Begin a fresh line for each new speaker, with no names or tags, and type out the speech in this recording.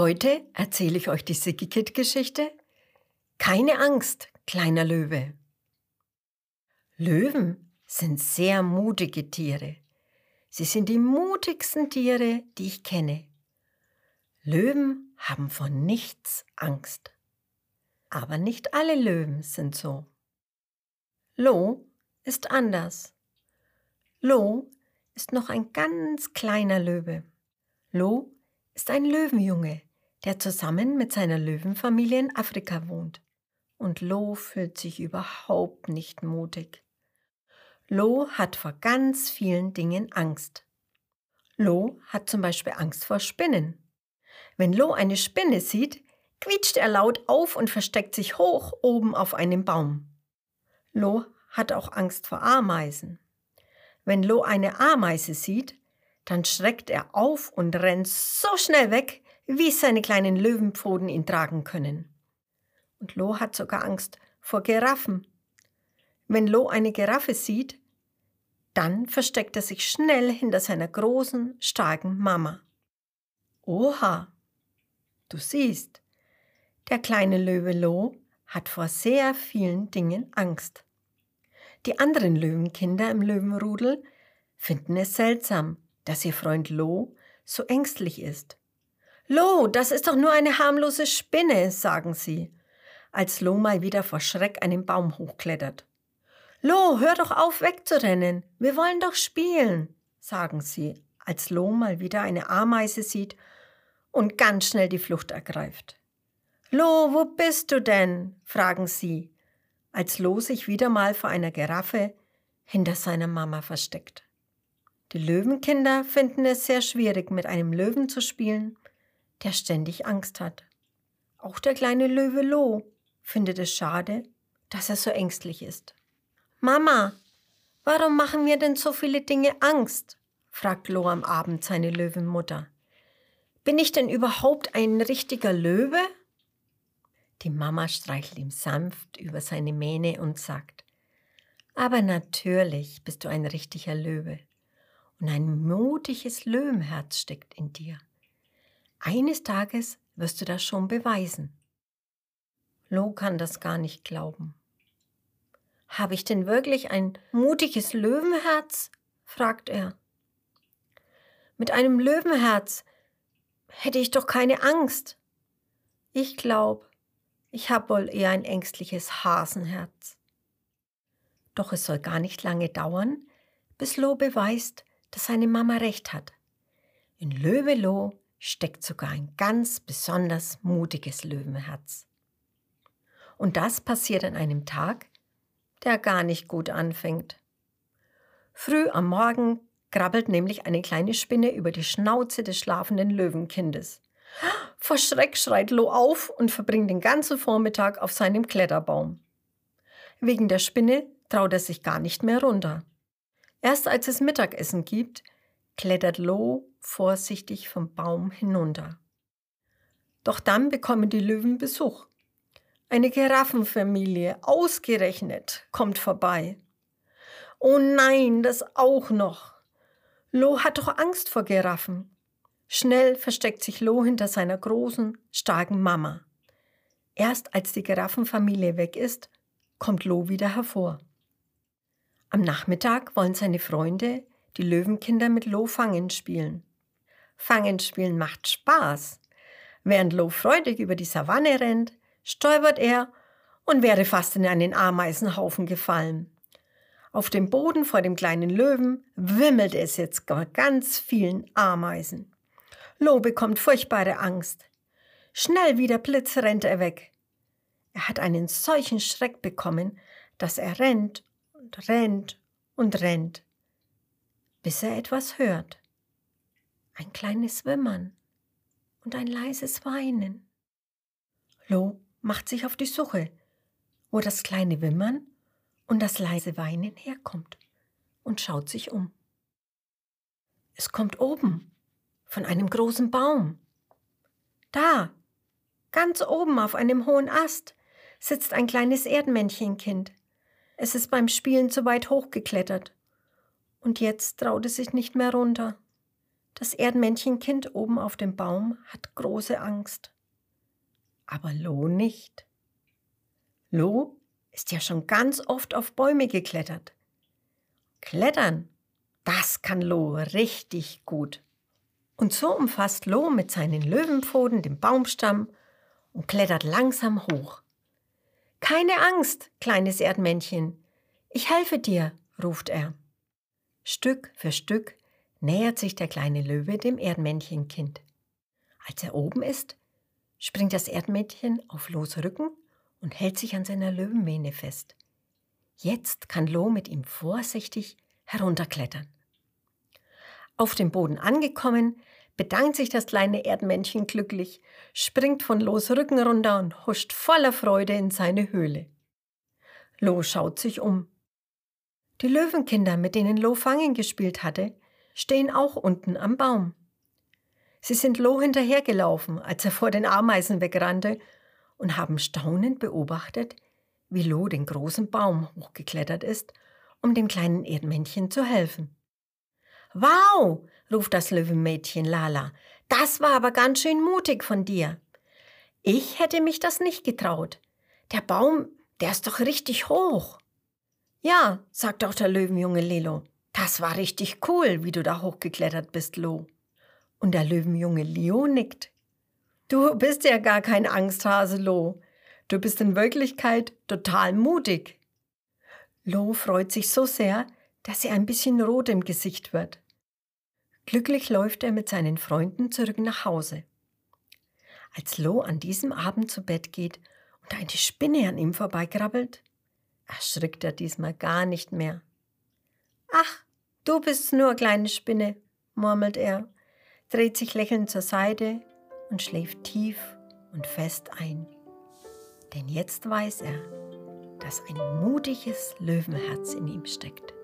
Heute erzähle ich euch die Sickikit-Geschichte Keine Angst, kleiner Löwe. Löwen sind sehr mutige Tiere. Sie sind die mutigsten Tiere, die ich kenne. Löwen haben vor nichts Angst. Aber nicht alle Löwen sind so. Lo ist anders. Lo ist noch ein ganz kleiner Löwe. Lo ist ein Löwenjunge, der zusammen mit seiner Löwenfamilie in Afrika wohnt. Und Lo fühlt sich überhaupt nicht mutig. Lo hat vor ganz vielen Dingen Angst. Lo hat zum Beispiel Angst vor Spinnen. Wenn Lo eine Spinne sieht, quietscht er laut auf und versteckt sich hoch oben auf einem Baum. Lo hat auch Angst vor Ameisen. Wenn Lo eine Ameise sieht, dann schreckt er auf und rennt so schnell weg, wie seine kleinen Löwenpfoten ihn tragen können. Und Lo hat sogar Angst vor Giraffen. Wenn Lo eine Giraffe sieht, dann versteckt er sich schnell hinter seiner großen, starken Mama. Oha, du siehst, der kleine Löwe Lo hat vor sehr vielen Dingen Angst. Die anderen Löwenkinder im Löwenrudel finden es seltsam, dass ihr Freund Lo so ängstlich ist. Lo, das ist doch nur eine harmlose Spinne, sagen sie, als Lo mal wieder vor Schreck einen Baum hochklettert. Lo, hör doch auf wegzurennen, wir wollen doch spielen, sagen sie, als Lo mal wieder eine Ameise sieht und ganz schnell die Flucht ergreift. Lo, wo bist du denn? fragen sie, als Lo sich wieder mal vor einer Giraffe hinter seiner Mama versteckt. Die Löwenkinder finden es sehr schwierig, mit einem Löwen zu spielen, der ständig Angst hat. Auch der kleine Löwe Lo findet es schade, dass er so ängstlich ist. Mama, warum machen mir denn so viele Dinge Angst? fragt Lo am Abend seine Löwenmutter. Bin ich denn überhaupt ein richtiger Löwe? Die Mama streichelt ihm sanft über seine Mähne und sagt, aber natürlich bist du ein richtiger Löwe und ein mutiges Löwenherz steckt in dir. Eines Tages wirst du das schon beweisen. Lo kann das gar nicht glauben. Habe ich denn wirklich ein mutiges Löwenherz? fragt er. Mit einem Löwenherz hätte ich doch keine Angst. Ich glaube, ich habe wohl eher ein ängstliches Hasenherz. Doch es soll gar nicht lange dauern, bis Lo beweist, dass seine Mama recht hat. In Löwe Lo steckt sogar ein ganz besonders mutiges Löwenherz. Und das passiert an einem Tag, der gar nicht gut anfängt. Früh am Morgen krabbelt nämlich eine kleine Spinne über die Schnauze des schlafenden Löwenkindes. Vor Schreck schreit Lo auf und verbringt den ganzen Vormittag auf seinem Kletterbaum. Wegen der Spinne traut er sich gar nicht mehr runter. Erst als es Mittagessen gibt, klettert Lo vorsichtig vom Baum hinunter. Doch dann bekommen die Löwen Besuch. Eine Giraffenfamilie, ausgerechnet, kommt vorbei. Oh nein, das auch noch. Lo hat doch Angst vor Giraffen. Schnell versteckt sich Lo hinter seiner großen, starken Mama. Erst als die Giraffenfamilie weg ist, kommt Lo wieder hervor. Am Nachmittag wollen seine Freunde, die Löwenkinder, mit Lo Fangen spielen. Fangen spielen macht Spaß. Während Lo freudig über die Savanne rennt, stolpert er und wäre fast in einen Ameisenhaufen gefallen. Auf dem Boden vor dem kleinen Löwen wimmelt es jetzt ganz vielen Ameisen. Lo bekommt furchtbare Angst. Schnell wie der Blitz rennt er weg. Er hat einen solchen Schreck bekommen, dass er rennt und rennt und rennt, bis er etwas hört. Ein kleines Wimmern und ein leises Weinen. Lo macht sich auf die Suche, wo das kleine Wimmern und das leise Weinen herkommt und schaut sich um. Es kommt oben von einem großen Baum. Da, ganz oben auf einem hohen Ast, sitzt ein kleines Erdmännchenkind. Es ist beim Spielen zu weit hochgeklettert. Und jetzt traut es sich nicht mehr runter. Das Erdmännchenkind oben auf dem Baum hat große Angst. Aber Lo nicht. Lo ist ja schon ganz oft auf Bäume geklettert. Klettern, das kann Lo richtig gut. Und so umfasst Lo mit seinen Löwenpfoten den Baumstamm und klettert langsam hoch. Keine Angst, kleines Erdmännchen, ich helfe dir, ruft er. Stück für Stück nähert sich der kleine Löwe dem Erdmännchenkind. Als er oben ist, springt das Erdmännchen auf Los Rücken und hält sich an seiner Löwenmähne fest. Jetzt kann Lo mit ihm vorsichtig herunterklettern. Auf dem Boden angekommen, bedankt sich das kleine Erdmännchen glücklich, springt von Los Rücken runter und huscht voller Freude in seine Höhle. Lo schaut sich um. Die Löwenkinder, mit denen Lo Fangen gespielt hatte, stehen auch unten am Baum. Sie sind Lo hinterhergelaufen, als er vor den Ameisen wegrannte, und haben staunend beobachtet, wie Lo den großen Baum hochgeklettert ist, um dem kleinen Erdmännchen zu helfen. Wow, ruft das Löwenmädchen Lala, das war aber ganz schön mutig von dir. Ich hätte mich das nicht getraut. Der Baum, der ist doch richtig hoch. Ja, sagt auch der Löwenjunge Lilo. Das war richtig cool, wie du da hochgeklettert bist, Lo. Und der Löwenjunge Leo nickt. Du bist ja gar kein Angsthase, Lo. Du bist in Wirklichkeit total mutig. Lo freut sich so sehr, dass er ein bisschen rot im Gesicht wird. Glücklich läuft er mit seinen Freunden zurück nach Hause. Als Lo an diesem Abend zu Bett geht und eine Spinne an ihm vorbeikrabbelt, erschrickt er diesmal gar nicht mehr. Ach, du bist nur kleine Spinne, murmelt er, dreht sich lächelnd zur Seite und schläft tief und fest ein. Denn jetzt weiß er, dass ein mutiges Löwenherz in ihm steckt.